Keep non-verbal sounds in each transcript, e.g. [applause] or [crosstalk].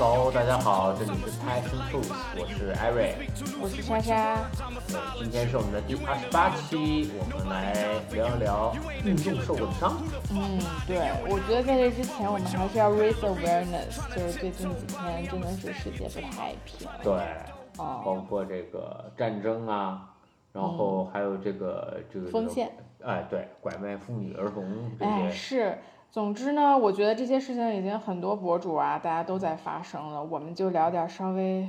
Hello，大家好，这里是 Passion Fruits，我是艾瑞。我是莎莎，对，今天是我们的第二十八期，我们来聊一聊运动受过的伤。嗯，对，我觉得在这之前，我们还是要 raise awareness，就是最近几天真的是世界不太平。对，哦，包括这个战争啊，然后还有这个这个哎，对，拐卖妇女儿童这哎，些，是。总之呢，我觉得这些事情已经很多博主啊，大家都在发生了。我们就聊点稍微，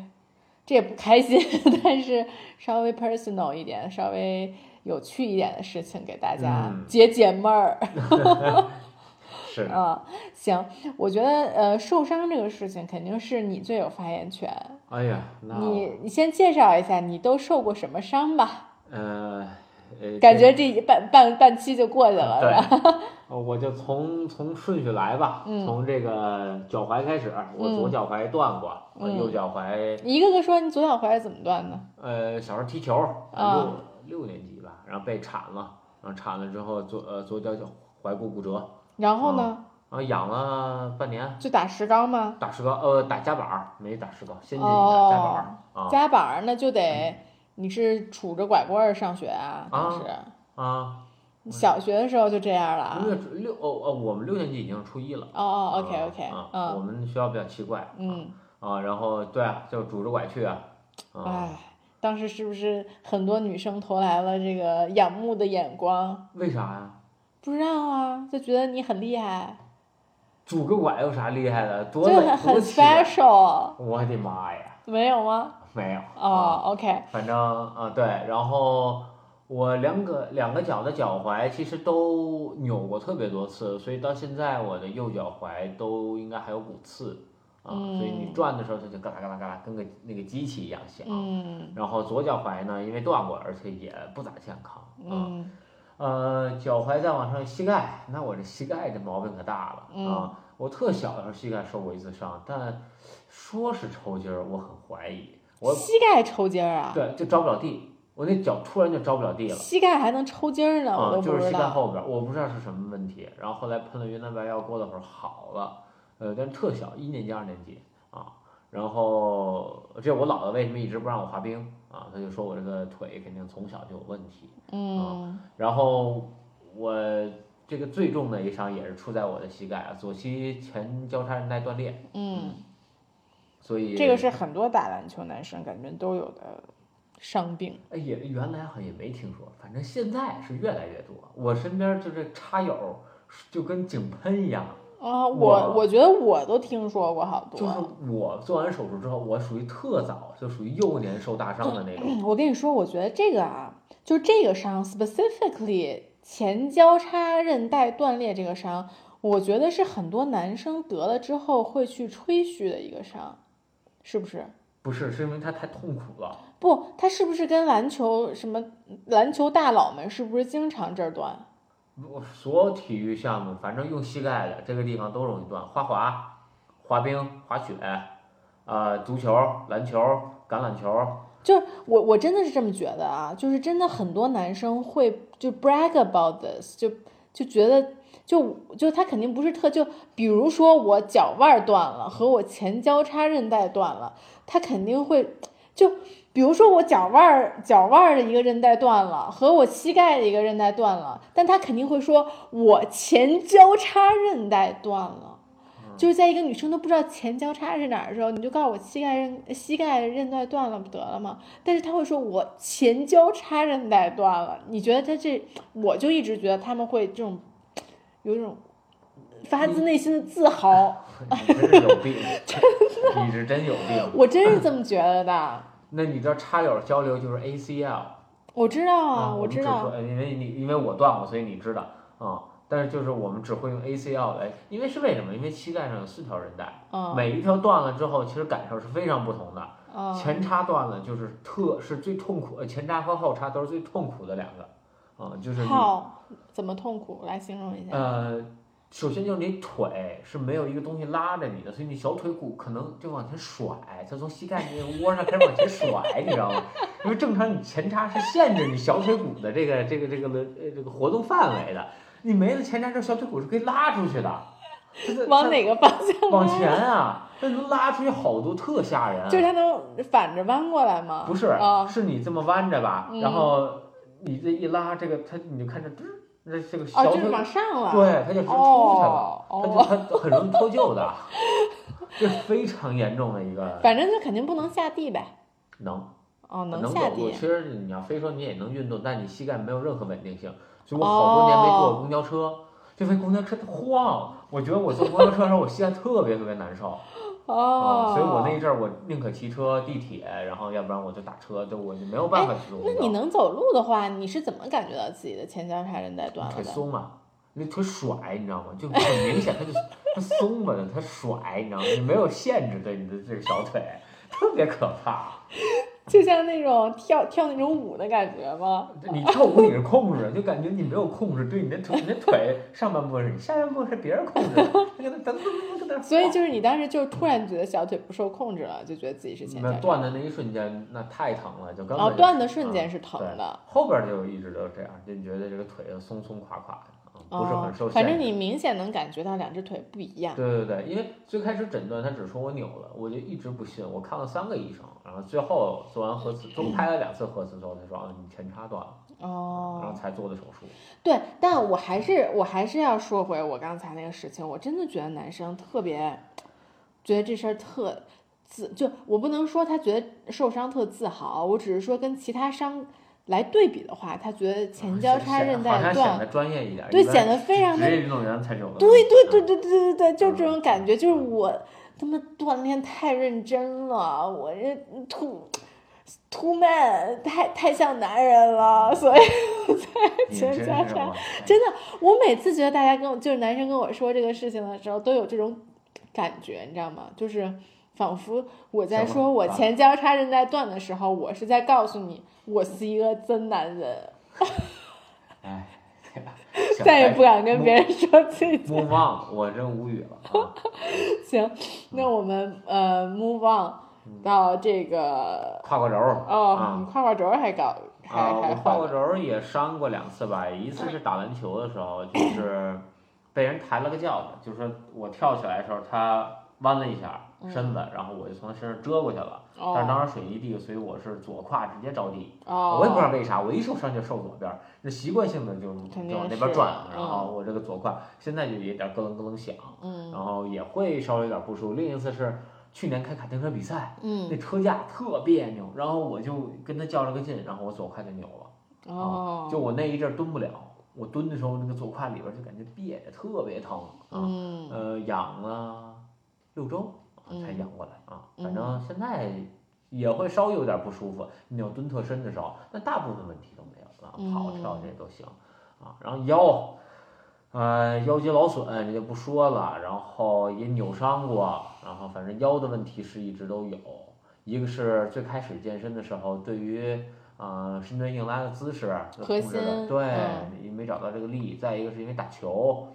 这也不开心，[laughs] 但是稍微 personal 一点、稍微有趣一点的事情给大家嗯解解闷儿。[laughs] 是 [laughs] 啊，行，我觉得呃，受伤这个事情肯定是你最有发言权。哎呀，那你你先介绍一下你都受过什么伤吧？呃呃，感觉这半半半期就过去了，是吧？[laughs] 我就从从顺序来吧，嗯。从这个脚踝开始，我左脚踝断过，我嗯。右脚踝一个个说，你左脚踝怎么断的？呃小时候踢球，啊。六六年级吧，然后被铲了，然后铲了之后左呃左脚脚踝骨骨折，然后呢，然后养了半年，就打石膏吗？打石膏呃打夹板儿，没打石膏，先进去哦打夹板儿啊。夹板儿那就得你是杵着拐棍儿上学啊？当时啊，你小学的时候就这样了啊？六六哦哦，我们六年级已经初一了。哦哦，OK OK，啊，我嗯们学校比较奇怪，嗯，啊，然后对啊，就拄着拐去啊，啊，哎，当时是不是很多女生投来了这个仰慕的眼光？为啥呀？不知道啊，就觉得你很厉害，拄个拐有啥厉害的？多累就很 special，我的妈呀，没有吗？没有哦，OK，反正啊对，然后我两个两个脚的脚踝其实都扭过特别多次，所以到现在我的右脚踝都应该还有骨刺啊，所以你嗯转的时候它就嘎啦嘎啦嘎啦，跟个那个机器一样响。嗯然后左脚踝呢，因为断过，而且也不咋健康啊。嗯呃，脚踝再往上，膝盖，那我这膝盖这毛病可大了、嗯啊！我特小的时候膝盖受过一次伤，但说是抽筋儿，我很怀疑。我膝盖抽筋儿啊？对就着不了地，我那脚突然就着不了地了。膝盖还能抽筋儿呢，我啊，都就是膝盖。后边儿，我不知道是什么问题。然后后来喷了云南白药，过了会儿好了，呃，但是特小，一年级、二年级啊。然后这我姥姥为什么一直不让我滑冰啊？她就说我这个腿肯定从小就有问题。嗯然后我这个最重的一伤也是出在我的膝盖啊，左膝前交叉韧带断裂，嗯，所以这个是很多打篮球男生感觉都有的伤病。哎也原来好像也没听说，反正现在是越来越多。我身边就是插友，就跟井喷一样。啊，我我我觉得我都听说过好多就是。我做完手术之后，我属于特早，就属于幼年受大伤的那种。我跟你说，我觉得这个啊，就这个伤 specifically 前交叉韧带断裂这个伤，我觉得是很多男生得了之后会去吹嘘的一个伤，是不是？不是，是因为他太痛苦了。不，他是不是跟篮球什么篮球大佬们是不是经常这儿断？我所有体育项目，反正用膝盖的这个地方都容易断，滑滑、滑冰、滑雪，呃，足球、篮球、橄榄球，就是我我真的是这么觉得啊，就是真的很多男生会就 brag about this，就就觉得就就他肯定不是特就比如说我脚腕儿断了和我前交叉韧带断了，他肯定会就比如说我脚腕儿脚腕儿的一个韧带断了和我膝盖的一个韧带断了，但他肯定会说我前交叉韧带断了。就是在一个女生都不知道前交叉是哪儿的时候，你就告诉我膝盖韧膝盖韧带断了不得了吗？但是他会说我前交叉韧带断了，你觉得他这，我就一直觉得他们会这种有一种发自内心的自豪，[laughs] 你真是有病，你是真有病。[laughs] 我真是这么觉得的。那你知道插友交流就是 ACL 我知道啊，我知道，因为你因为我断过，所以你知道啊、但是就是我们只会用 ACL 来，因为是为什么？因为膝盖上有四条韧带，嗯每一条断了之后，其实感受是非常不同的。嗯，前叉断了就是特是最痛苦，呃前叉和后叉都是最痛苦的两个，啊、就是你好，怎么痛苦？来形容一下。呃，首先就是你腿是没有一个东西拉着你的，所以你小腿骨可能就往前甩，它从膝盖那个窝上开始往前甩，你知道吗？因为正常你前叉是限制你小腿骨的这个这个这个轮呃这个活动范围的，你没了前叉之后，小腿骨是可以拉出去的。它往哪个方向往？前啊，它能拉出去好多，特吓人。就是它能反着弯过来吗？不是，啊，是你这么弯着吧，嗯然后你这一拉，这个它你就看着嘚儿，那这个哦，小腿，就是往上了。对，它就直出去了，哦它就哦，它很容易脱臼的，这非常严重的一个反正就肯定不能下地呗。能哦，能走路。下地其。实你要非说你也能运动，但你膝盖没有任何稳定性，所以我好多年没坐过公交车，就因为公交车它晃，我觉得我坐公交车的时候我膝盖特别特别难受。哦啊，，所以我那一阵儿我宁可骑车、地铁，然后要不然我就打车，就我就没有办法去坐公交。那你能走路的话，你是怎么感觉到自己的前交叉韧带断了腿？松嘛，那腿甩，你知道吗？就很明显，它就它松嘛的，它甩，你知道吗？你没有限制对你的这个小腿，特别可怕。就像那种跳跳那种舞的感觉吗？你跳舞你是控制，就感觉你没有控制，对你的腿，你的腿上半部分是你，下半部分是别人控制的，那个噔噔噔噔噔噔。所以就是你当时就突然觉得小腿不受控制了，就觉得自己是前。那断的那一瞬间，那太疼了，就根本哦，断的瞬啊间是疼的。后边就一直都是这样，就觉得这个腿松松垮垮的，啊不是哦很受。反正你明显能感觉到两只腿不一样。对对对，因为最开始诊断他只说我扭了，我就一直不信，我看了三个医生，然后最后做完核磁，都拍了两次核磁之后，他说啊你前叉断了，哦然哦后，才做的手术。对，但我还是我还是要说回我刚才那个事情，我真的觉得男生特别，觉得这事儿特自就我不能说他觉得受伤特自豪，我只是说跟其他伤来对比的话，他觉得前交叉韧带断显断，得专业一点，对，显得非常的职业运动员才有的。对对对嗯对对对对，就这种感觉，就是我他妈锻炼太认真了，我这 too too man 太太像男人了，所以我在你 [laughs] 前交叉。真的，我每次觉得大家跟我就是男生跟我说这个事情的时候，都有这种感觉，你知道吗？就是仿佛我在说我啊前交叉韧带断的时候，我是在告诉你，我是一个真男人，[laughs] 哎，再也不敢跟别人说自己。move on，我真无语了啊！[laughs] 行，那我们呃 move on 到这个胯骨轴儿哦，啊你胯骨轴还搞还啊，还我胯骨换轴儿也伤过两次吧，一次是打篮球的时候，就是被人抬了个轿子，就是说我跳起来的时候，他弯了一下身子，然后我就从他身上遮过去了。但是哦当时水泥地，所以我是左胯直接着地。哦，我也不知道为啥，我一受伤就受左边儿，那习惯性的就就往那边转，然后我这个左胯现在就有点咯噔咯噔响，嗯然后也会稍微有点不舒服。另一次是去年开卡丁车比赛，嗯那车架特别扭，然后我就跟他较了个劲，然后我左胯就扭了。哦，就我那一阵儿蹲不了，我蹲的时候那个左胯里边儿就感觉别着，特别疼啊，嗯呃，养了六周才养过来啊，反正现在也会稍微有点不舒服，你要蹲特深的时候，那大部分问题都没有了，跑跳这都行啊，然后腰。呃，腰肌劳损这就不说了，然后也扭伤过，然后反正腰的问题是一直都有。一个是最开始健身的时候，对于呃深蹲硬拉的姿势核控制的心对嗯，你没找到这个力。再一个是因为打球，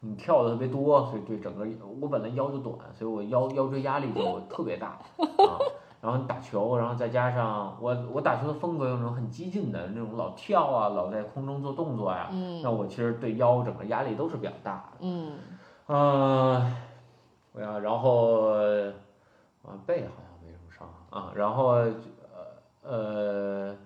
你跳的特别多，所以对整个我本来腰就短，所以我腰腰椎压力就特别大 [laughs] 啊。然后你打球，然后再加上我我打球的风格有那种很激进的那种老跳啊，老在空中做动作呀、嗯那我其实对腰整个压力都是比较大的。嗯啊，我要然后啊背好像没什么伤啊，然后呃呃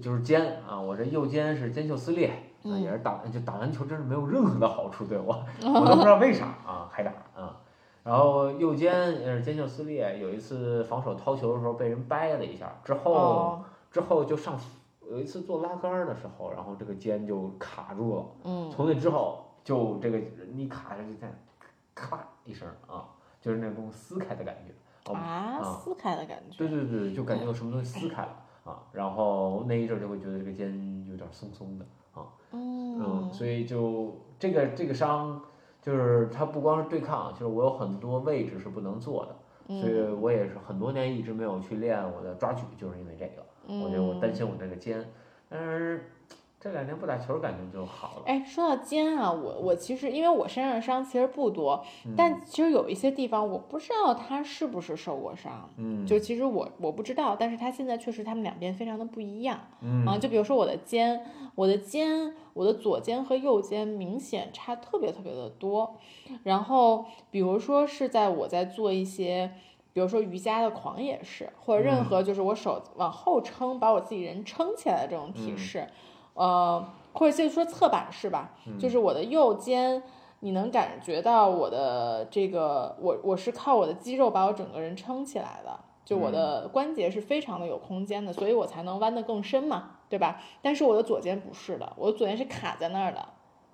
就是肩啊，我这右肩是肩袖撕裂。啊，嗯也是打就打篮球，真是没有任何的好处对我，我都不知道为啥啊，还打啊。然后右肩也是肩袖撕裂，有一次防守掏球的时候被人掰了一下，之后、哦之后就上有一次做拉杆儿的时候，然后这个肩就卡住了。嗯从那之后，就这个你卡着就在咔一声啊，就是那种撕开的感觉。哦，啊啊撕开的感觉对对对，就感觉有什么东西撕开了啊，然后那一阵儿就会觉得这个肩有点松松的啊，嗯，嗯所以就这个这个伤，就是它不光是对抗，就是我有很多位置是不能做的，所以嗯。我也是很多年一直没有去练我的抓举，就是因为这个。我觉得我担心我这个肩，但是这两天不打球感觉就好了。哎，说到肩啊，我我其实因为我身上的伤其实不多，嗯但其实有一些地方我不知道他是不是受过伤。嗯，就其实我我不知道，但是他现在确实他们两边非常的不一样嗯啊。就比如说我的肩，我的肩，我的左肩和右肩明显差特别特别的多。然后比如说是在我在做一些，比如说瑜伽的狂野式，或者任何就是我手往后撑，把我自己人撑起来的这种体式，呃，或者就是说侧板式吧，就是我的右肩。你能感觉到我的这个，我我是靠我的肌肉把我整个人撑起来的，就我的关节是非常的有空间的，所以我才能弯得更深嘛，对吧？但是我的左肩不是的，我的左肩是卡在那儿的，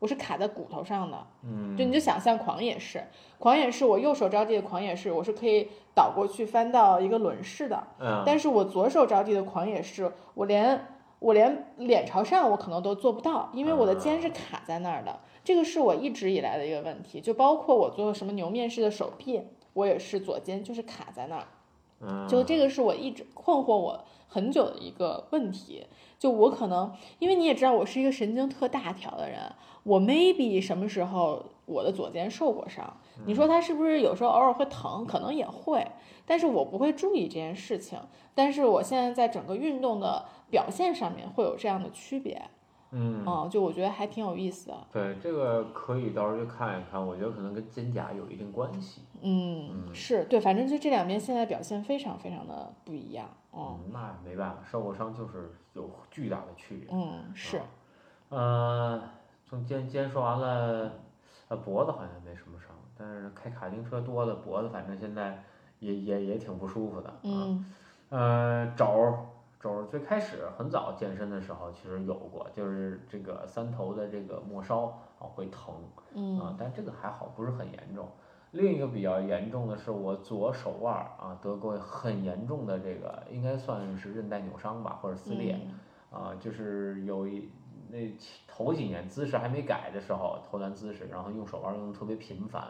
我是卡在骨头上的。嗯，就你就想象狂野式，狂野式我右手着地的狂野式，我是可以倒过去翻到一个轮式的，嗯，但是我左手着地的狂野式，我连我连脸朝上我可能都做不到，因为我的肩是卡在那儿的。这个是我一直以来的一个问题，就包括我做什么牛面式的手臂，我也是左肩就是卡在那儿。嗯就这个是我一直困惑我很久的一个问题。就我可能，因为你也知道我是一个神经特大条的人，我 maybe 什么时候我的左肩受过伤？你说它是不是有时候偶尔会疼？可能也会，但是我不会注意这件事情。但是我现在在整个运动的表现上面会有这样的区别，嗯，哦，就我觉得还挺有意思的，对，这个可以到时候去看一看，我觉得可能跟肩胛有一定关系。嗯，是对，反正就这两边现在表现非常非常的不一样，哦嗯，那没办法，受过伤就是有巨大的区别。嗯是。呃，从肩肩说完了，呃，脖子好像没什么伤，但是开卡丁车多了，脖子反正现在也也也挺不舒服的。啊。嗯呃，肘最开始很早健身的时候其实有过，就是这个三头的这个末梢啊会疼嗯啊，但这个还好，不是很严重。另一个比较严重的是我左手腕儿啊得过很严重的这个，应该算是韧带扭伤吧，或者撕裂。嗯啊，就是有一那起头几年姿势还没改的时候，投篮姿势，然后用手腕用的特别频繁，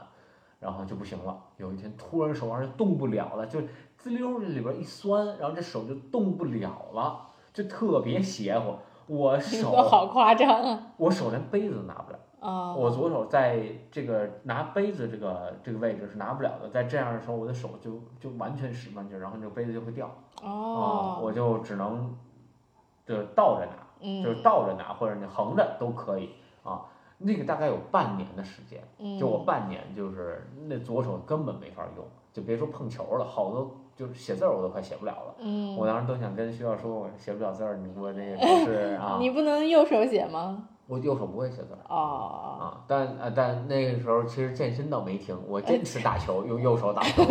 然后就不行了。有一天突然手腕就动不了了，就滋溜这里边一酸，然后这手就动不了了，就特别邪乎。我手好夸张啊！我手连杯子都拿不了，啊，我左手在这个拿杯子这个这个位置是拿不了的，在这样的时候我的手就就完全使不上劲儿，然后这个杯子就会掉。啊，哦，我就只能就倒着拿。就是嗯倒着拿或者你横着都可以啊。那个大概有半年的时间，嗯，就我半年就是那左手根本没法用，就别说碰球了，好多就是写字儿我都快写不了了。嗯，我当时都想跟学校说，我写不了字儿，你给我这个 [laughs] 不是啊？你不能右手写吗？我右手不会写字儿哦，啊，但啊但那个时候其实健身倒没停，我坚持打球，用右手打球，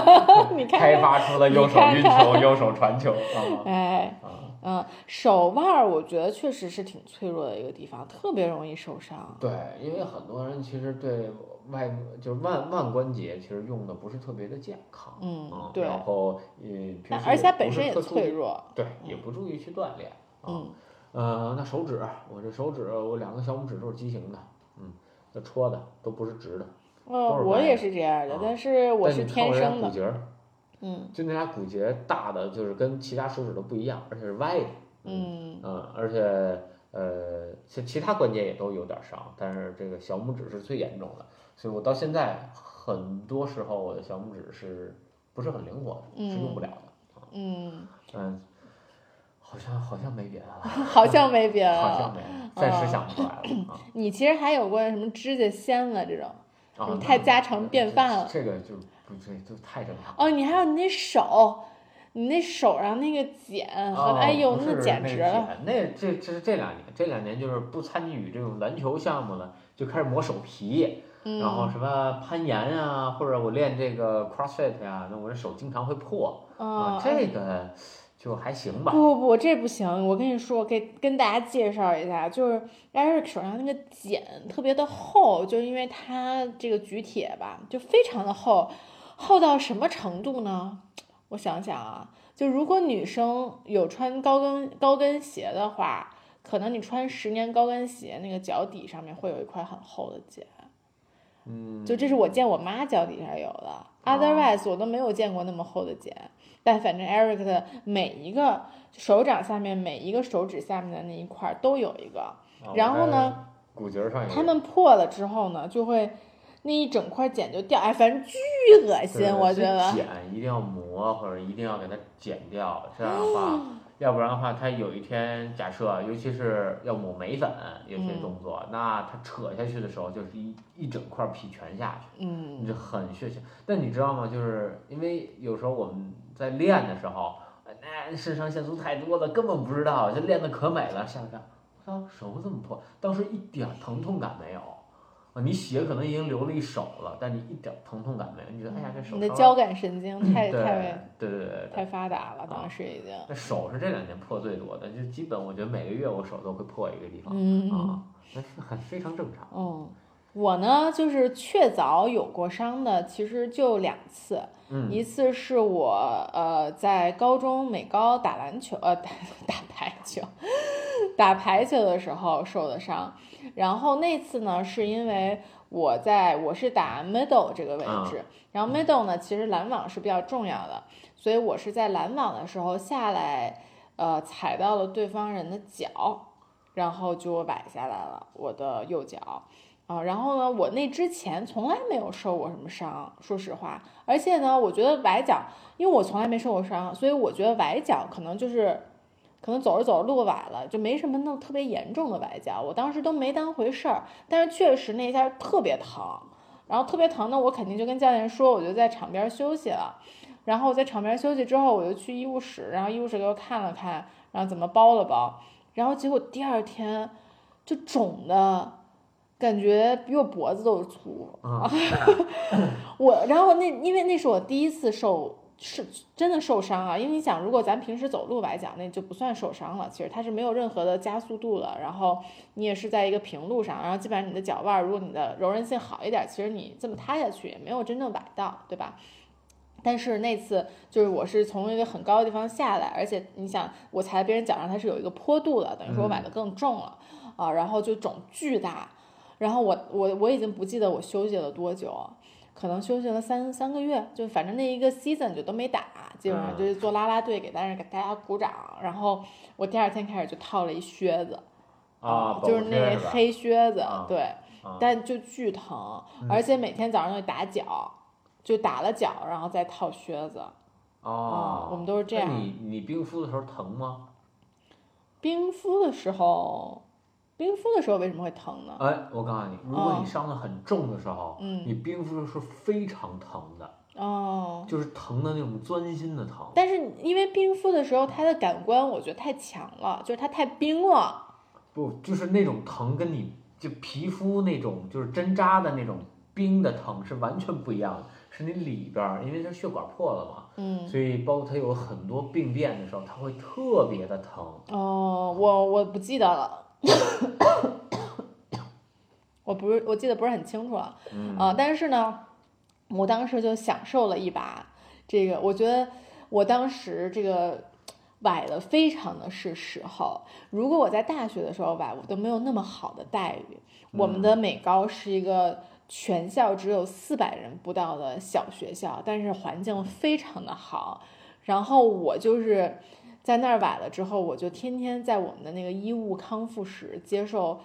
[laughs] 你看开发出了右手运球、右手传球啊哎，啊。嗯，手腕儿我觉得确实是挺脆弱的一个地方，特别容易受伤。对，因为很多人其实对外就是腕腕关节其实用的不是特别的健康，嗯啊，对然后呃，平但而且它本身也脆弱。对，也不注意去锻炼，啊，嗯呃，那手指，我这手指我两个小拇指都是畸形的，嗯，那戳的都不是直的，呃，都是歪的我也是这样的啊，但是我是天生的。骨节儿，嗯就那俩骨节大的就是跟其他手指都不一样，而且是歪的，嗯嗯，而且呃，其其他关节也都有点伤，但是这个小拇指是最严重的，所以我到现在很多时候我的小拇指是不是很灵活的，是用不了的。嗯，嗯，好像好像没别的了，好像没别的了。[laughs] 好像没，[laughs] 暂时想不出来了啊。你其实还有过什么指甲掀了这种？太家常便饭了这个就不这就太正常。哦，你还有你那手，你那手上那个茧和，哦哎呦，那简直了。那这这是这两年，这两年就是不参与这种篮球项目了，就开始磨手皮，然后嗯什么攀岩啊，或者我练这个 CrossFit 呀、那我这手经常会破啊，啊，这个就还行吧。不不不，这不行！我跟你说，给跟大家介绍一下，就是 Eric 手上那个茧特别的厚，就因为他这个举铁吧，就非常的厚，厚到什么程度呢？[tsk] 我想想啊，就如果女生有穿高跟高跟鞋的话，可能你穿十年高跟鞋，那个脚底上面会有一块很厚的茧。嗯，就这是我见我妈脚底下有的，otherwise 我都没有见过那么厚的茧。但反正 Eric 的每一个手掌下面每一个手指下面的那一块都有一个，啊然后呢，骨节儿上有他们破了之后呢，就会那一整块剪就掉，哎，反正巨恶心，我觉得。剪一定要磨，或者一定要给它剪掉，这样的话，要不然的话，它有一天假设，尤其是要抹眉粉，有些嗯动作，那它扯下去的时候，就是一一整块皮全下去，嗯你就很血腥。但你知道吗？就是因为有时候我们在练的时候，那肾上腺素太多了，根本不知道，就练的可美了，下来看，我操，手怎么破？当时一点儿疼痛感没有。啊，你血可能已经流了一手了，但你一点疼痛感没有，你觉得哎呀这手你的交感神经太太对对对对，太发达了，当时已经。那手是这两年破最多的，就基本我觉得每个月我手都会破一个地方、嗯啊，那是很非常正常。嗯，我呢就是确凿有过伤的，其实就两次，嗯。一次是我呃在高中美高打篮球，呃打打排球，打排球的时候受的伤，然后那次呢是因为我在我是打 middle 这个位置，然后 middle 呢其实拦网是比较重要的，所以我是在拦网的时候下来，呃踩到了对方人的脚，然后就崴下来了我的右脚。啊，然后呢，我那之前从来没有受过什么伤，说实话。而且呢，我觉得崴脚，因为我从来没受过伤，所以我觉得崴脚可能就是，可能走着走着路崴了，就没什么那种特别严重的崴脚。我当时都没当回事儿，但是确实那一下特别疼，然后特别疼呢，我肯定就跟教练说，我就在场边休息了。然后我在场边休息之后，我就去医务室，然后医务室给我看了看，然后怎么包了包，然后结果第二天就肿的。感觉比我脖子都粗，啊，[laughs] 我然后那因为那是我第一次受是真的受伤啊，因为你想，如果咱平时走路来讲，那就不算受伤了，其实它是没有任何的加速度了，然后你也是在一个平路上，然后基本上你的脚腕儿，如果你的柔韧性好一点，其实你这么塌下去也没有真正崴到，对吧？但是那次就是我是从一个很高的地方下来，而且你想我踩在别人脚上，它是有一个坡度的，等于说我崴的更重了、啊，然后就肿巨大，然后我我我已经不记得我休息了多久，可能休息了三三个月，就反正那一个 season 就都没打，基本上就是做啦啦队给大家给大家鼓掌，然后我第二天开始就套了一靴子，啊，就是那黑靴子，啊对，啊但就巨疼，而且每天早上就打脚，就打了脚，然后再套靴子。哦，我们都是这样你你冰敷的时候疼吗？冰敷的时候，冰敷的时候为什么会疼呢？哎，我告诉你，如果哦你伤的很重的时候，嗯你冰敷是非常疼的，哦，就是疼的那种钻心的疼。但是因为冰敷的时候，它的感官我觉得太强了，就是它太冰了。不，就是那种疼，跟你就皮肤那种就是针扎的那种冰的疼是完全不一样的，是你里边儿，因为它血管破了嘛，嗯，所以包括它有很多病变的时候，它会特别的疼。哦，我我不记得了，[coughs] 我不是我记得不是很清楚了。嗯啊，但是呢，我当时就享受了一把这个，我觉得我当时这个崴的非常的是时候。如果我在大学的时候崴，我都没有那么好的待遇。我们的美高是一个全校只有四百人不到的小学校，但是环境非常的好。然后我就是在那儿崴了之后，我就天天在我们的那个医务康复室接受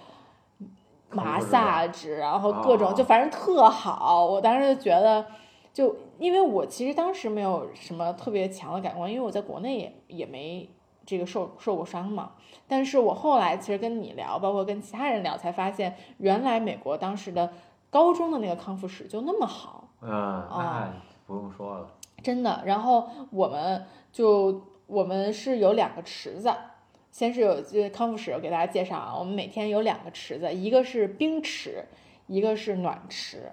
麻萨治，然后各种哦就反正特好。我当时就觉得，就因为我其实当时没有什么特别强的感官，因为我在国内也也没这个受受过伤嘛。但是我后来其实跟你聊，包括跟其他人聊，才发现原来美国当时的高中的那个康复室就那么好。嗯，啊那不用说了。真的。然后我们就我们是有两个池子，先是有这康复室，我给大家介绍啊，我们每天有两个池子，一个是冰池，一个是暖池。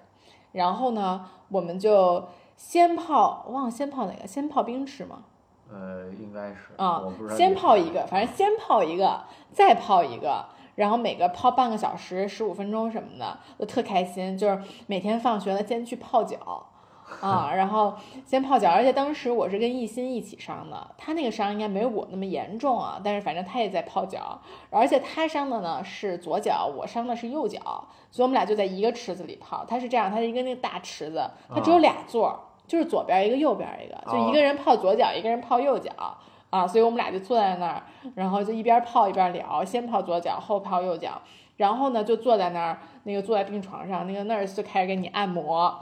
然后呢，我们就先泡，忘了先泡哪个，先泡冰池吗？呃，应该是啊先泡一个，反正先泡一个，再泡一个，然后每个泡半个小时、十五分钟什么的，都特开心。就是每天放学了先去泡脚，啊，然后先泡脚。而且当时我是跟艺兴一起伤的，他那个伤应该没有我那么严重啊，但是反正他也在泡脚，而且他伤的呢是左脚，我伤的是右脚，所以我们俩就在一个池子里泡。他是这样，他是一个那个大池子，它只有俩座儿。就是左边一个，右边一个，就一个人泡左脚，一个人泡右脚啊，所以我们俩就坐在那儿，然后就一边泡一边聊，先泡左脚，后泡右脚，然后呢就坐在那儿，那个坐在病床上，那个 nurse 就开始给你按摩。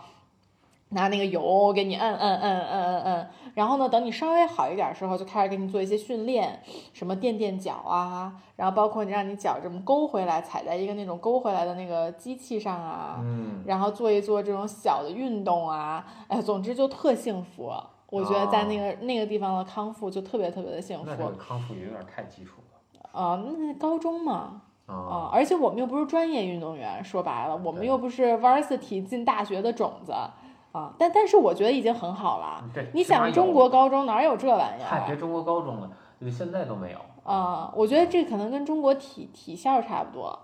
拿那个油给你摁摁摁摁摁摁，然后呢，等你稍微好一点的时候，就开始给你做一些训练，什么垫垫脚啊，然后包括你让你脚这么勾回来，踩在一个那种勾回来的那个机器上啊，嗯，然后做一做这种小的运动啊，哎，总之就特幸福。我觉得在那个那个地方的康复就特别特别的幸福。那这个康复也有点太基础了。啊，那高中嘛。啊、啊，而且我们又不是专业运动员，说白了，我们又不是 varsity 进大学的种子。啊，但但是我觉得已经很好了。对，你想中国高中哪有这玩意儿？嗨，别中国高中了，现在都没有。啊，我觉得这可能跟中国体体校差不多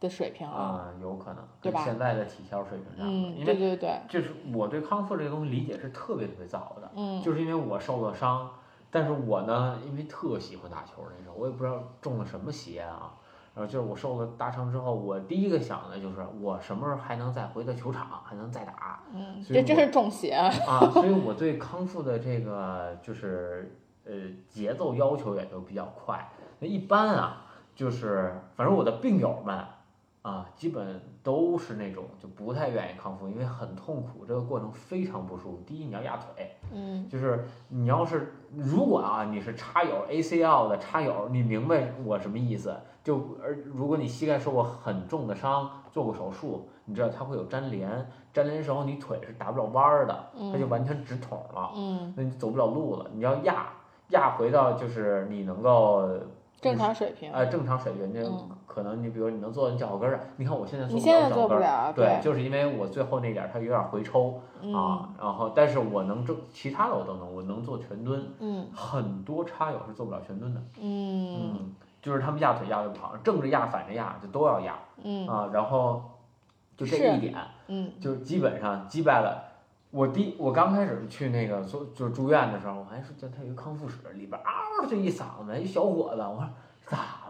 的水平啊，有可能，对吧？现在的体校水平差不多。嗯，对对对。就是我对康复这个东西理解是特别特别早的，嗯，就是因为我受了伤，但是我呢，因为特喜欢打球那时候，我也不知道中了什么邪啊。然后就是我受了大伤之后，我第一个想的就是我什么时候还能再回到球场，还能再打。嗯，这真是中邪啊！所以我对康复的这个就是呃节奏要求也就比较快。那一般啊，就是反正我的病友们啊，基本都是那种就不太愿意康复，因为很痛苦，这个过程非常不舒服。第一，你要压腿，嗯，就是你要是如果啊你是插友 ACL 的插友，你明白我什么意思？就而如果你膝盖受过很重的伤，做过手术，你知道它会有粘连，粘连的时候你腿是打不了弯儿的，它就完全直筒了，嗯，那你走不了路了。你要压压回到就是你能够正常水平，呃，正常水平，就可能你比如你能坐你脚后跟儿，你看我现在做不了脚后跟儿，对，就是因为我最后那点儿它有点回抽啊，然后但是我能正其他的我都能，我能做全蹲，嗯，很多叉友是做不了全蹲的，嗯嗯。就是他们压腿压的不好，正着压反着压就都要压，嗯啊，然后就这一点，嗯，就基本上击败了。我第我刚开始去那个做就住院的时候，我还说叫他一个康复室里边嗷就一嗓子一小伙子，我说咋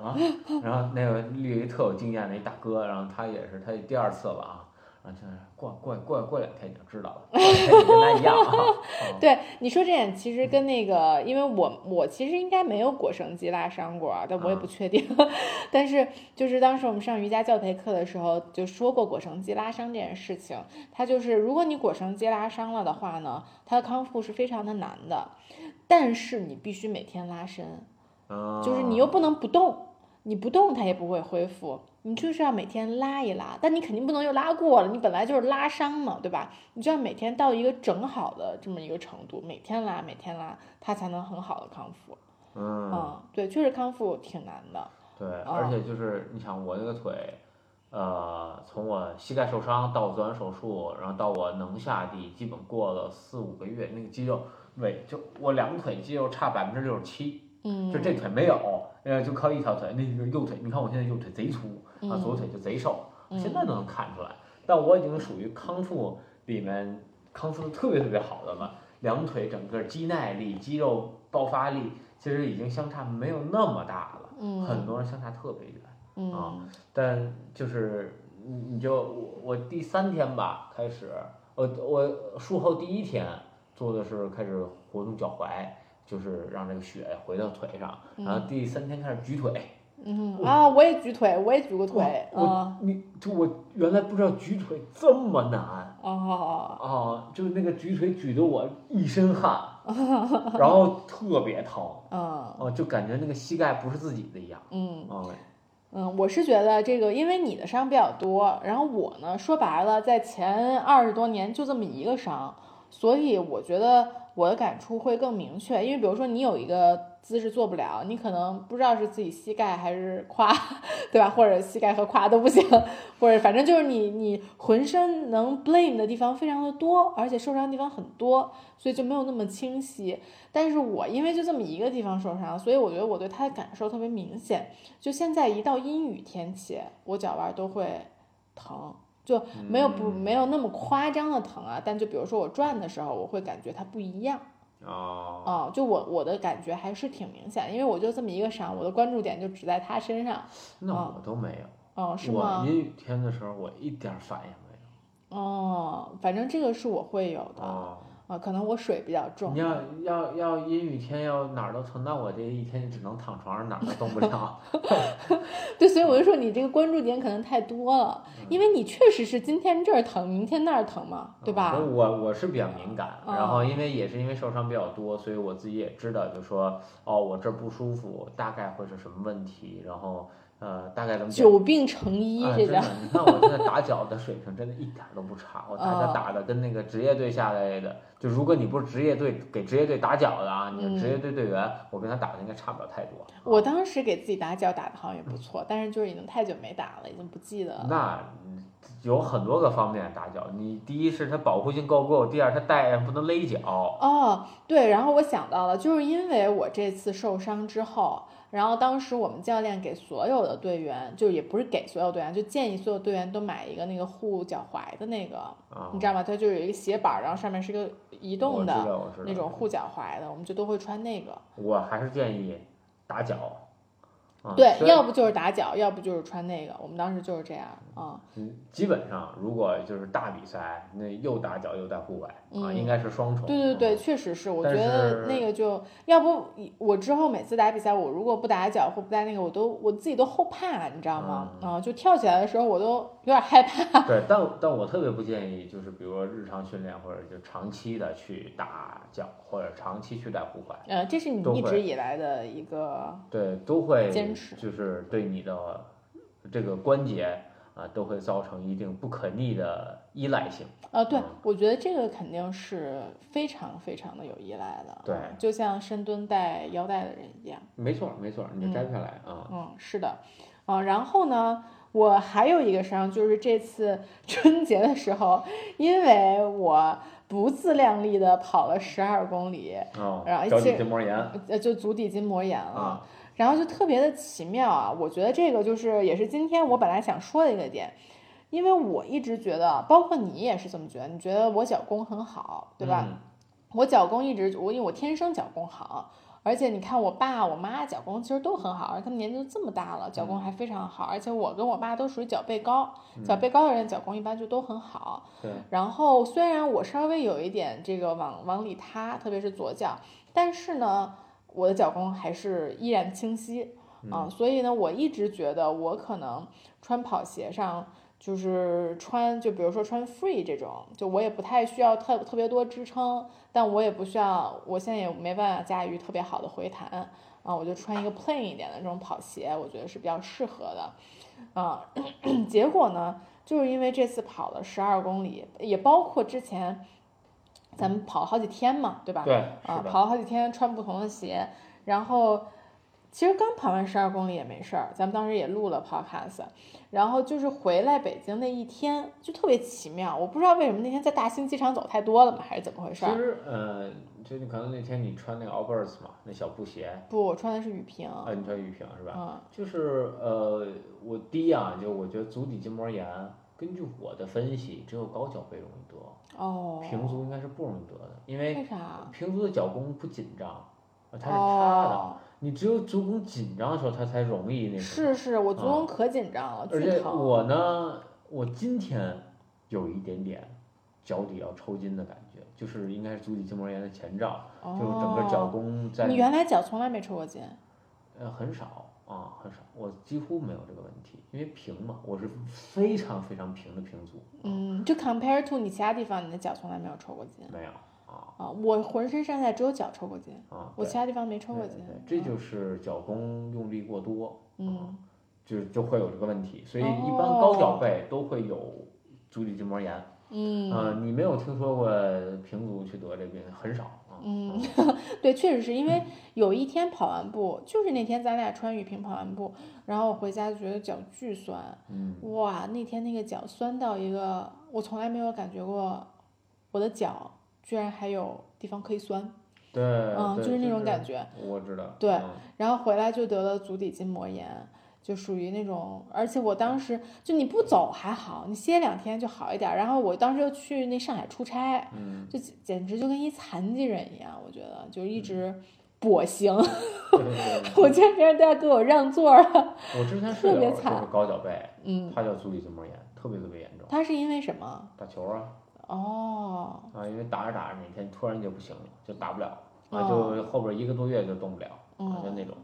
了？然后那个绿一特有经验的一大哥，然后他也是他第二次了啊。就是过过过过两天你就知道了，跟他一样 [laughs] 啊。[laughs] 对你说这点，其实跟那个，因为我我其实应该没有腘绳肌拉伤过，但我也不确定。[laughs] 但是就是当时我们上瑜伽教培课的时候就说过腘绳肌拉伤这件事情。它就是如果你腘绳肌拉伤了的话呢，它的康复是非常的难的，但是你必须每天拉伸，就是你又不能不动，你不动它也不会恢复。你就是要每天拉一拉，但你肯定不能又拉过了，你本来就是拉伤嘛，对吧？你就要每天到一个整好的这么一个程度，每天拉，每天拉，它才能很好的康复。嗯，对，确实康复挺难的。对，而且就是你想我那个腿，呃，从我膝盖受伤到做完手术，然后到我能下地，基本过了四五个月，那个肌肉每就我两腿肌肉差百分之六十七，嗯，就这腿没有，呃，就靠一条腿，那个右腿，你看我现在右腿贼粗。啊，左腿就贼瘦，现在都能看出来。但我已经属于康复里面康复的特别特别好的了，两腿整个肌耐力、肌肉爆发力其实已经相差没有那么大了。嗯，很多人相差特别远。嗯啊，但就是你就我我第三天吧开始，我我术后第一天做的是开始活动脚踝，就是让这个血回到腿上，然后第三天开始举腿。嗯啊，我也举腿，我也举过腿。我你就我原来不知道举腿这么难。哦。哦，就是那个举腿举得我一身汗，然后特别疼。[laughs] 嗯。哦，就感觉那个膝盖不是自己的一样。嗯。哦。嗯，我是觉得这个，因为你的伤比较多，然后我呢，说白了，在前二十多年就这么一个伤，所以我觉得我的感触会更明确。因为比如说你有一个。姿势做不了，你可能不知道是自己膝盖还是胯，对吧？或者膝盖和胯都不行，或者反正就是你你浑身能 blame 的地方非常的多，而且受伤的地方很多，所以就没有那么清晰。但是我因为就这么一个地方受伤，所以我觉得我对它的感受特别明显。就现在一到阴雨天气，我脚腕都会疼，就没有不没有那么夸张的疼啊。但就比如说我转的时候，我会感觉它不一样。哦，哦，就我我的感觉还是挺明显，因为我就这么一个伤，我的关注点就只在他身上。那我都没有。哦，是吗？我阴雨天的时候，我一点反应没有。哦，反正这个是我会有的。哦。啊，可能我水比较重你。要要要阴雨天要哪儿都疼，那我这一天只能躺床上，哪儿都动不了。[laughs] 对，所以我就说你这个关注点可能太多了，因为你确实是今天这儿疼，明天那儿疼嘛，对吧？我我是比较敏感，嗯然后因为也是因为受伤比较多，所以我自己也知道，就说哦，我这儿不舒服，大概会是什么问题，然后呃，大概怎么久病成医，啊，这叫真的，你看我现在打脚的水平真的一点儿都不差，我打打的跟那个职业队下来的，就如果你不是职业队给职业队打脚的啊，你是职业队队员，我跟他打的应该差不了太多。嗯我啊当时给自己打脚打的好像也不错，但是就是已经太久没打了，已经不记得了。那嗯有很多个方面打脚，你第一是它保护性够不够，第二它带上不能勒脚。哦，对，然后我想到了，就是因为我这次受伤之后，然后当时我们教练给所有的队员，就也不是给所有队员，就建议所有队员都买一个那个护脚踝的那个，啊你，知道吗？它就有一个鞋板儿，然后上面是一个移动的那种护脚踝的，我们就都会穿那个。我还是建议打脚。啊对，要不就是打脚，要不就是穿那个。我们当时就是这样啊。嗯，基本上如果就是大比赛，那又打脚又带护踝啊，嗯应该是双重。对对对，嗯确实是，我觉得那个就要不我之后每次打比赛，我如果不打脚或不带那个，我都我自己都后怕，你知道吗？嗯啊，就跳起来的时候我都有点害怕。对，但但我特别不建议，就是比如说日常训练或者就长期的去打脚，或者长期去带护踝，呃，这是你一直以来的一个对，都会坚持就是对你的这个关节啊都会造成一定不可逆的依赖性。呃，对嗯，我觉得这个肯定是非常非常的有依赖的。对嗯就像深蹲带腰带的人一样。没错没错，你就摘不下来啊。嗯，是的，啊，然后呢，我还有一个伤，就是这次 [laughs] 春节的时候，因为我不自量力的跑了十二公里，哦然后，脚底筋膜炎呃，就足底筋膜炎了。啊，然后就特别的奇妙啊！我觉得这个就是也是今天我本来想说的一个点，因为我一直觉得，包括你也是这么觉得，你觉得我脚功很好，对吧？嗯我脚功一直我因为我天生脚功好，而且你看我爸我妈脚功其实都很好，而他们年纪都这么大了，脚功还非常好，而且我跟我爸都属于脚背高，脚背高的人脚功一般就都很好。对，然后虽然我稍微有一点这个往往里塌，特别是左脚，但是呢，我的脚功还是依然清晰啊、所以呢，我一直觉得我可能穿跑鞋上。就是穿，就比如说穿 free 这种，就我也不太需要特特别多支撑，但我也不需要，我现在也没办法驾驭特别好的回弹啊，我就穿一个 plain 一点的这种跑鞋，我觉得是比较适合的，啊，[coughs] 结果呢，就是因为这次跑了十二公里，也包括之前咱们跑了好几天嘛，对吧？对，啊，跑了好几天，穿不同的鞋，然后其实刚跑完十二公里也没事儿，咱们当时也录了 podcast，然后就是回来北京那一天就特别奇妙，我不知道为什么那天在大兴机场走太多了嘛，还是怎么回事儿？其实呃，就你可能那天你穿那个 Allbirds 嘛，那小布鞋，不，我穿的是雨平，啊，你穿雨平是吧？嗯就是呃，我第一啊，就我觉得足底筋膜炎，根据我的分析，只有高脚背容易得，哦，平足应该是不容易得的，因为为啥？平足的脚弓不紧张，啊它是塌的，哦，你只有足弓紧张的时候，它才容易那什么。是是，我足啊弓可紧张了，而且。我呢，我今天有一点点脚底要抽筋的感觉，就是应该是足底筋膜炎的前兆，就是整个脚哦，弓在你原来脚从来没抽过筋，呃，很少啊，很少，我几乎没有这个问题，因为平嘛，我是非常非常平的平足，嗯，就 compare to 你其他地方，你的脚从来没有抽过筋没有啊啊。我浑身上下只有脚抽过筋，啊，我其他地方没抽过对筋对。这就是脚弓用力过多，嗯，就就会有这个问题，所以一般高脚背都会有足底筋膜炎，嗯呃，你没有听说过平足去得这病，很少啊，嗯，[laughs] 对，确实是因为有一天跑完步，就是那天咱俩穿雨平跑完步，然后我回家就觉得脚巨酸，嗯，哇，那天那个脚酸到一个我从来没有感觉过，我的脚居然还有地方可以酸，对，嗯，就是那种感觉。我知道，对嗯然后回来就得了足底筋膜炎，就属于那种，而且我当时就你不走还好，你歇两天就好一点。然后我当时又去那上海出差，嗯，就简简直就跟一残疾人一样，我觉得就一直跛行，[laughs] 我觉得别人都要给我让座了。我之前特别惨是高脚背，嗯，他叫足底筋膜炎，特别特别严重，他是因为什么？打球啊，哦，啊，因为打着打着哪天突然就不行了，就打不了，啊，哦就后边一个多月就动不了，啊，就嗯，那种。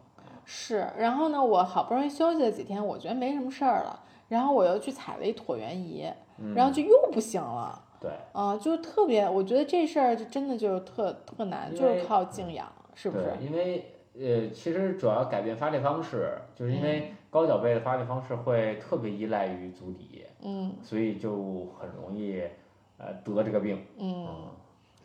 是。然后呢，我好不容易休息了几天，我觉得没什么事儿了，然后我又去踩了一椭圆仪，嗯，然后就又不行了。对，啊，就特别，我觉得这事儿就真的就是特特难，就是靠静养，是不是？因为呃，其实主要改变发力方式，就是因嗯为高脚背的发力方式会特别依赖于足底，嗯所以就很容易呃得这个病。嗯，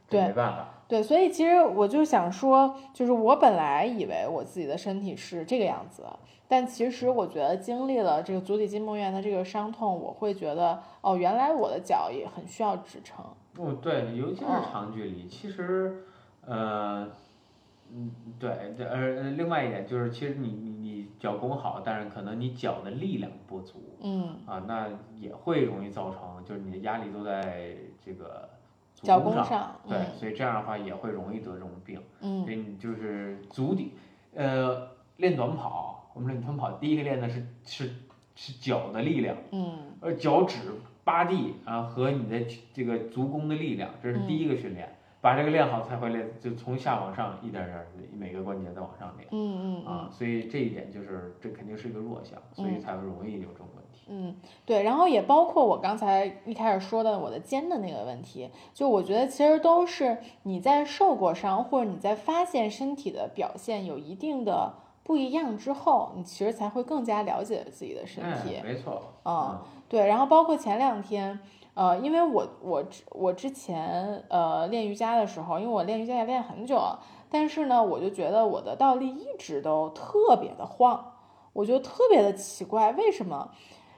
这对没办法。对，所以其实我就想说，就是我本来以为我自己的身体是这个样子，但其实我觉得经历了这个足底筋膜炎的这个伤痛，我会觉得哦，原来我的脚也很需要支撑。不对，尤其是嗯长距离，其实呃。嗯，对，这呃，另外一点就是，其实你你你脚功好，但是可能你脚的力量不足。嗯，啊，那也会容易造成，就是你的压力都在这个足脚弓上，对，嗯。所以这样的话也会容易得这种病。嗯。所以你就是足底，呃，练短跑，我们练短跑第一个练的是是是脚的力量，嗯。呃，脚趾扒地啊和你的这个足弓的力量，这是第一个训练。把这个练好才会练，就从下往上一点点每个关节再往上练嗯嗯啊，所以这一点就是这肯定是一个弱项，所以才会容易有这种问题。嗯，对，然后也包括我刚才一开始说的我的肩的那个问题，就我觉得其实都是你在受过伤，或者你在发现身体的表现有一定的不一样之后，你其实才会更加了解自己的身体哎，。没错，嗯、对，然后包括前两天，呃，因为我我之我之前呃练瑜伽的时候，因为我练瑜伽也练很久了，但是呢，我就觉得我的倒立一直都特别的晃，我觉得特别的奇怪，为什么？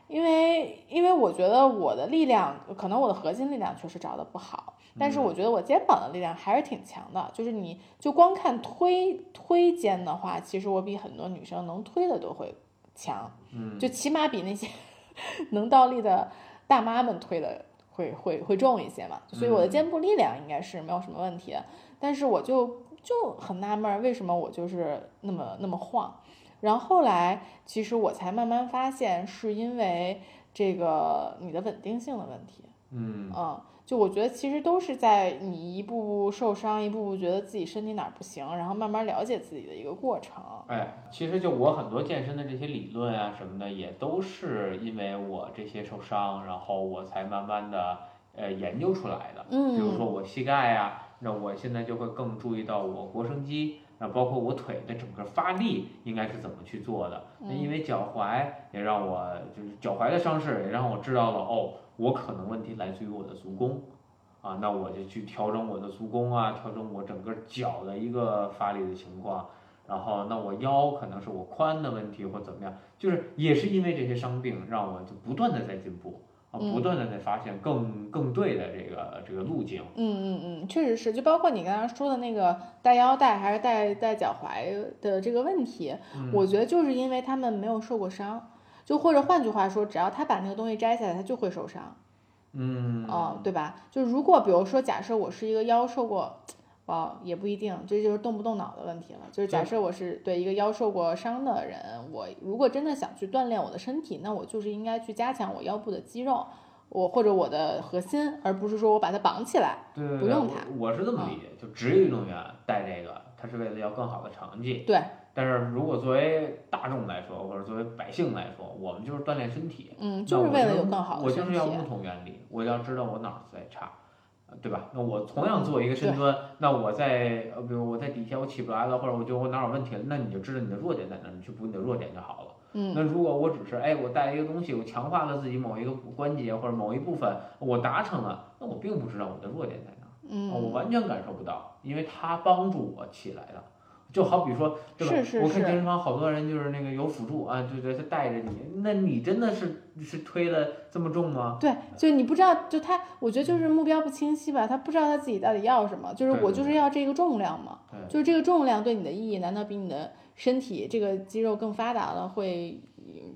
因为因为我觉得我的力量，可能我的核心力量确实找的不好，但是我觉得我肩膀的力量还是挺强的。就是你就光看推推肩的话，其实我比很多女生能推的都会强，嗯，就起码比那些 [laughs] 能倒立的大妈们推的会会会重一些嘛。所以我的肩部力量应该是没有什么问题的，但是我就就很纳闷儿，为什么我就是那么那么晃？然后后来，其实我才慢慢发现，是因为这个你的稳定性的问题。嗯，嗯，就我觉得其实都是在你一步步受伤，一步步觉得自己身体哪儿不行，然后慢慢了解自己的一个过程。哎，其实就我很多健身的这些理论啊什么的，也都是因为我这些受伤，然后我才慢慢的呃研究出来的。嗯，比如说我膝盖呀、那我现在就会更注意到我腘绳肌，那包括我腿的整个发力应该是怎么去做的。那因为脚踝也让我就是脚踝的伤势也让我知道了哦，我可能问题来自于我的足弓。啊，那我就去调整我的足弓啊，调整我整个脚的一个发力的情况，然后那我腰可能是我髋的问题或怎么样，就是也是因为这些伤病让我就不断的在进步啊，嗯不断的在发现更更对的这个这个路径。嗯嗯嗯，确实是，就包括你刚刚说的那个带腰带还是带带脚踝的这个问题，嗯我觉得就是因为他们没有受过伤，就或者换句话说，只要他把那个东西摘下来，他就会受伤。嗯哦，对吧？就如果比如说，假设我是一个腰受过，哦，也不一定，这就是动不动脑的问题了。就是假设我是对一个腰受过伤的人，我如果真的想去锻炼我的身体，那我就是应该去加强我腰部的肌肉，我或者我的核心，而不是说我把它绑起来。对对对，不用它我我是这么理解，就职业运动员带这个，他是为了要更好的成绩。对。但是如果作为大众来说，或者作为百姓来说，我们就是锻炼身体。嗯，那就是为了有更好的我就。是要木桶原理，我要知道我哪儿在差，呃对吧？那我同样做一个深蹲，那我在呃，比如我在底下我起不来了，或者我觉得我哪儿有问题了，那你就知道你的弱点在哪儿，你去补你的弱点就好了。嗯那如果我只是哎，我带一个东西，我强化了自己某一个关节或者某一部分，我达成了，那我并不知道我的弱点在哪儿，啊我嗯，完全感受不到，因为它帮助我起来的。就好比说，对吧？是是我看健身房好多人就是那个有辅助啊，对对，他带着你，那你真的是是推的这么重吗？对，就你不知道，就他，我觉得就是目标不清晰吧，他不知道他自己到底要什么，就是我就是要这个重量嘛。对就是这个重量对你的意义，难道比你的身体这个肌肉更发达了会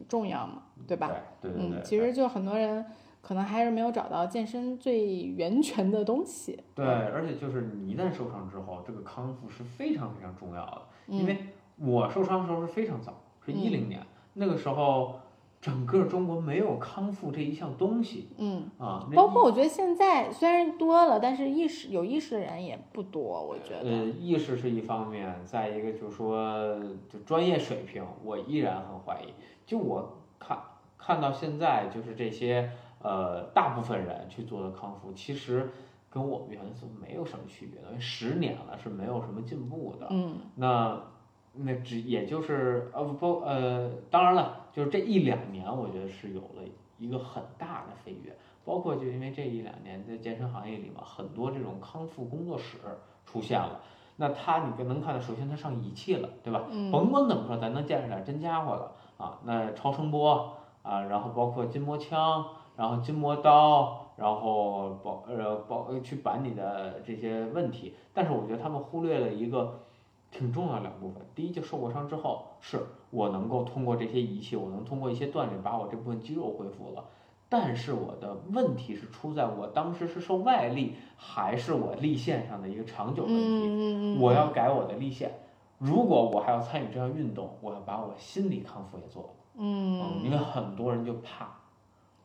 重要吗？对吧？对对对对，嗯，其实就很多人可能还是没有找到健身最源泉的东西。对，而且就是你一旦受伤之后，这个康复是非常非常重要的。因嗯为我受伤的时候是非常早，是嗯一零年，那个时候整个中国没有康复这一项东西嗯，啊。包括我觉得现在虽然多了，但是意识有意识的人也不多，我觉呃，得。意识是一方面，再一个就是说，就专业水平，我依然很怀疑。就我看看到现在，就是这些呃，大部分人去做的康复，其实跟我们原来没有什么区别的，因为十年了是没有什么进步的。嗯那那只也就是呃不不呃，当然了，就是这一两年，我觉得是有了一个很大的飞跃，包括就因为这一两年在健身行业里嘛，很多这种康复工作室出现了。那他你能看到，首先他上仪器了，对吧？嗯甭管怎么说，咱能见着点真家伙了啊。那超声波啊，然后包括筋膜枪，然后筋膜刀，然后保呃保去板你的这些问题。但是我觉得他们忽略了一个挺重要的两部分。第一，就受过伤之后，是我能够通过这些仪器，我能通过一些锻炼把我这部分肌肉恢复了。但是我的问题是出在我当时是受外力，还是我力线上的一个长久问题。我要改我的力线。如果我还要参与这项运动，我要把我心理康复也做了。嗯因为很多人就怕，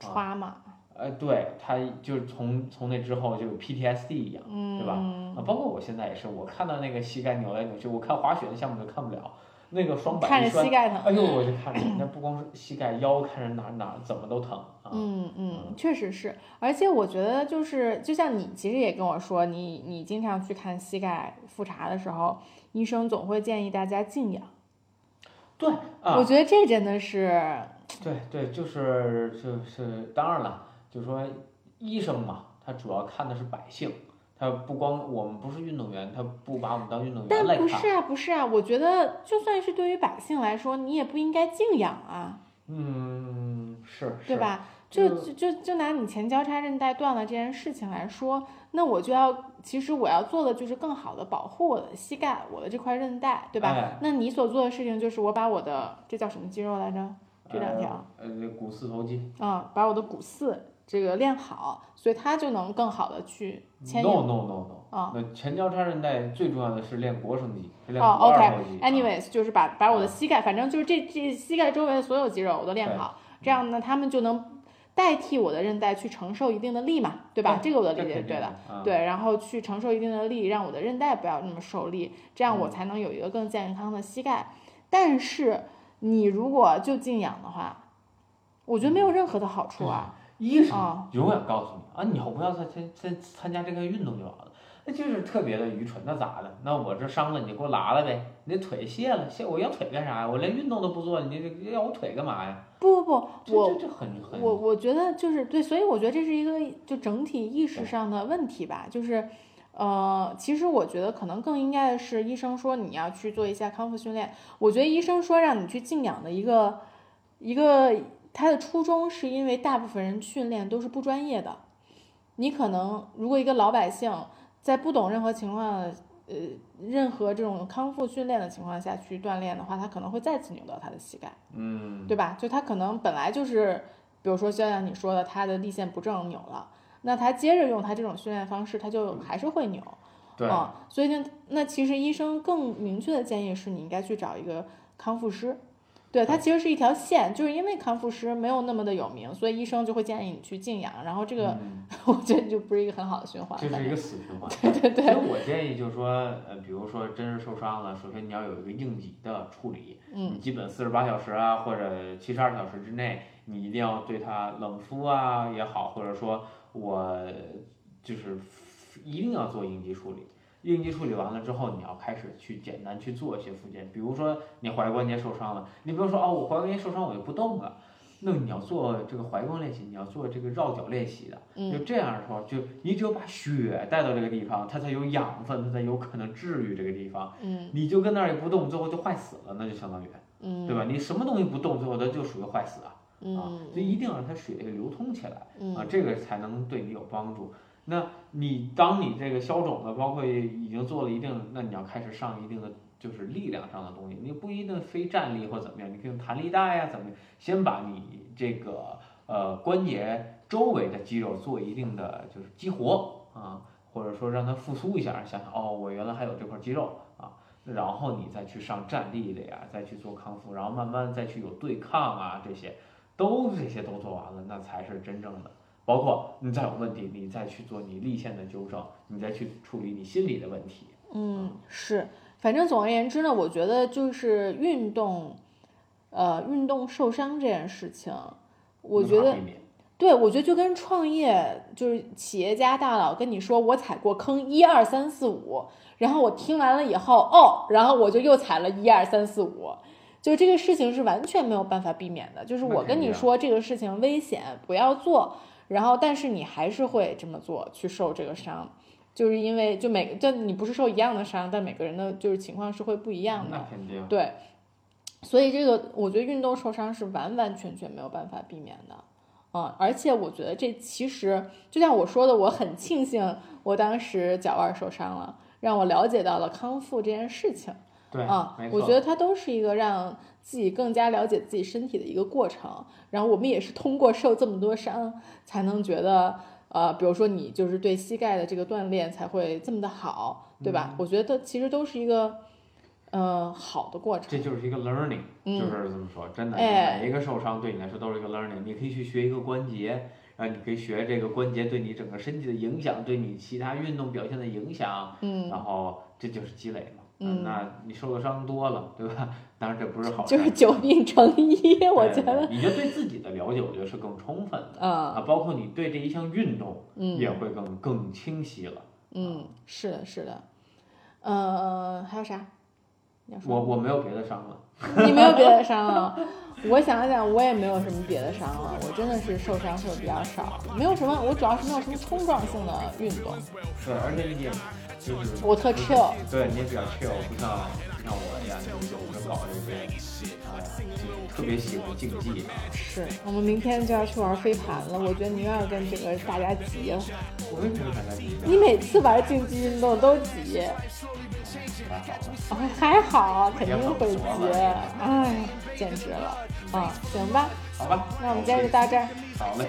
歘嘛，呃，对他就是从从那之后就有 PTSD 一样嗯，对吧啊，包括我现在也是，我看到那个膝盖扭来扭去，我看滑雪的项目都看不了，那个双板一摔，看着膝盖疼。哎呦，我就看着那不光是膝盖、腰，看着哪儿哪儿怎么都疼啊。嗯嗯，确实是，而且我觉得就是，就像你其实也跟我说，你你经常去看膝盖复查的时候，医生总会建议大家静养。对啊，我觉得这真的是，对对，就是就是，当然了，就是说医生嘛，他主要看的是百姓，他不光我们不是运动员，他不把我们当运动员但来看。不是啊，不是啊，我觉得就算是对于百姓来说，你也不应该静养啊，嗯，是，是？对吧？就就就就就拿你前交叉韧带断了这件事情来说，那我就要，其实我要做的就是更好的保护我的膝盖，我的这块韧带，对吧？哎那你所做的事情就是我把我的这叫什么肌肉来着？这两条，呃，呃，那股四头肌。啊、把我的股四这个练好，所以它就能更好的去牵引 No。no no no，啊那前交叉韧带最重要的是练腘绳肌，是练二头肌。啊，OK，anyways，、就是把把我的膝盖，反正就是这这膝盖周围的所有肌肉我都练好，这样呢，他们就能代替我的韧带去承受一定的力嘛，对吧？这个我的理解是对的。对，然后去承受一定的力，让我的韧带不要那么受力，这样我嗯才能有一个更健康的膝盖。但是你如果就静养的话，我觉得没有任何的好处啊。医生啊永远告诉你啊，你以后不要再参参参加这个运动就完了。那就是特别的愚蠢，那咋的？那我这伤了，你就给我拉了呗？你这腿卸了，卸我要腿干啥呀？我连运动都不做，你这要我腿干嘛呀？不不不，这我这这很很我我觉得就是对，所以我觉得这是一个就整体意识上的问题吧，就是。呃，其实我觉得可能更应该的是，医生说你要去做一下康复训练。我觉得医生说让你去静养的一个一个他的初衷，是因为大部分人训练都是不专业的。你可能如果一个老百姓在不懂任何情况的呃任何这种康复训练的情况下去锻炼的话，他可能会再次扭到他的膝盖。嗯，对吧？就他可能本来就是，比如说就像你说的，他的力线不正扭了，那他接着用他这种训练方式，他就还是会扭。对，嗯，所以呢，那其实医生更明确的建议是你应该去找一个康复师。对，它其实是一条线，就是因为康复师没有那么的有名，所以医生就会建议你去静养，然后这个、嗯 [laughs] 我觉得就不是一个很好的循环。这是一个死循环。对对对，所以我建议就是说，呃，比如说真是受伤了，首先你要有一个应急的处理，嗯你基本四十八小时啊，或者七十二小时之内，你一定要对它冷敷啊也好，或者说我就是一定要做应急处理。应急处理完了之后，你要开始去简单去做一些复健，比如说你踝关节受伤了，你不要说哦，我踝关节受伤我就不动了，那你要做这个踝关练习，你要做这个绕脚练习的，就嗯这样的时候，就你只有把血带到这个地方，它才有养分，它才有可能治愈这个地方。嗯你就跟那儿也不动，最后就坏死了，那就相当于，嗯，对吧？你什么东西不动，最后它就属于坏死啊。啊，嗯所以一定要让它血液流通起来啊，嗯这个才能对你有帮助。那你当你这个消肿了，包括已经做了一定，那你要开始上一定的就是力量上的东西，你不一定非站立或怎么样，你可以用弹力带呀、怎么样，先把你这个呃关节周围的肌肉做一定的就是激活啊，或者说让它复苏一下，想想哦，我原来还有这块肌肉啊。然后你再去上站立的呀，再去做康复，然后慢慢再去有对抗啊这些，都这些都做完了，那才是真正的。包括你再有问题，你再去做你立线的纠正，你再去处理你心理的问题。嗯，是，反正总而言之呢，我觉得就是运动，呃，运动受伤这件事情，我觉得对，我觉得就跟创业，就是企业家大佬跟你说我踩过坑一二三四五，然后我听完了以后，哦，然后我就又踩了一二三四五，就这个事情是完全没有办法避免的。就是我跟你说这个事情危险，不要做，然后但是你还是会这么做，去受这个伤，就是因为就每个，就你不是受一样的伤，但每个人的就是情况是会不一样的那。肯定。对，所以这个我觉得运动受伤是完完全全没有办法避免的，嗯，而且我觉得这其实就像我说的，我很庆幸我当时脚腕受伤了，让我了解到了康复这件事情，对，啊、我觉得它都是一个让自己更加了解自己身体的一个过程，然后我们也是通过受这么多伤，才能觉得。呃，比如说你就是对膝盖的这个锻炼才会这么的好，对吧？嗯我觉得其实都是一个，呃，好的过程。这就是一个 learning，、嗯就是这么说，真的，哎每一个受伤对你来说都是一个 learning。你可以去学一个关节，然后你可以学这个关节对你整个身体的影响，对你其他运动表现的影响，嗯，然后这就是积累嘛。嗯那你受的伤多了，对吧？当然这不是好事儿，就是久病成医，我觉得，对你就对自己的了解，我觉得是更充分的嗯啊，包括你对这一项运动也嗯会更更清晰了。嗯，是的，是的，呃，还有啥？我我没有别的伤了，你没有别的伤了？[laughs] 我想想，我也没有什么别的伤了，我真的是受伤受的比较少，没有什么，我主要是没有什么冲撞性的运动，对，而且你也就是我特 chill。对，你也比较 chill，不像不像我一样，就是有着搞这些，哎呀，就特别喜欢竞技啊。是我们明天就要去玩飞盘了，我觉得你又要跟这个大家急了。我为什么？你每次玩竞技运动都急，还好吧，哎，还好，肯定会急，哎，简直了，啊，行吧，好吧，那我们今天就到这儿，好嘞，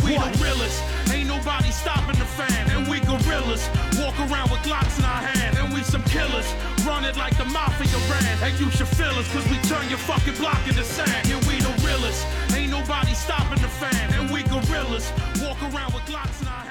we the realest. Ain't nobody stopping the fan, and we gorillas. Walk around with Glocks in our hand, and we some killers. Run it like the mafia ran, and you should feel us, cause we turn your fucking block into sand. Yeah, we the realest. Ain't nobody stopping the fan, and we gorillas. Walk around with Glocks in our hand.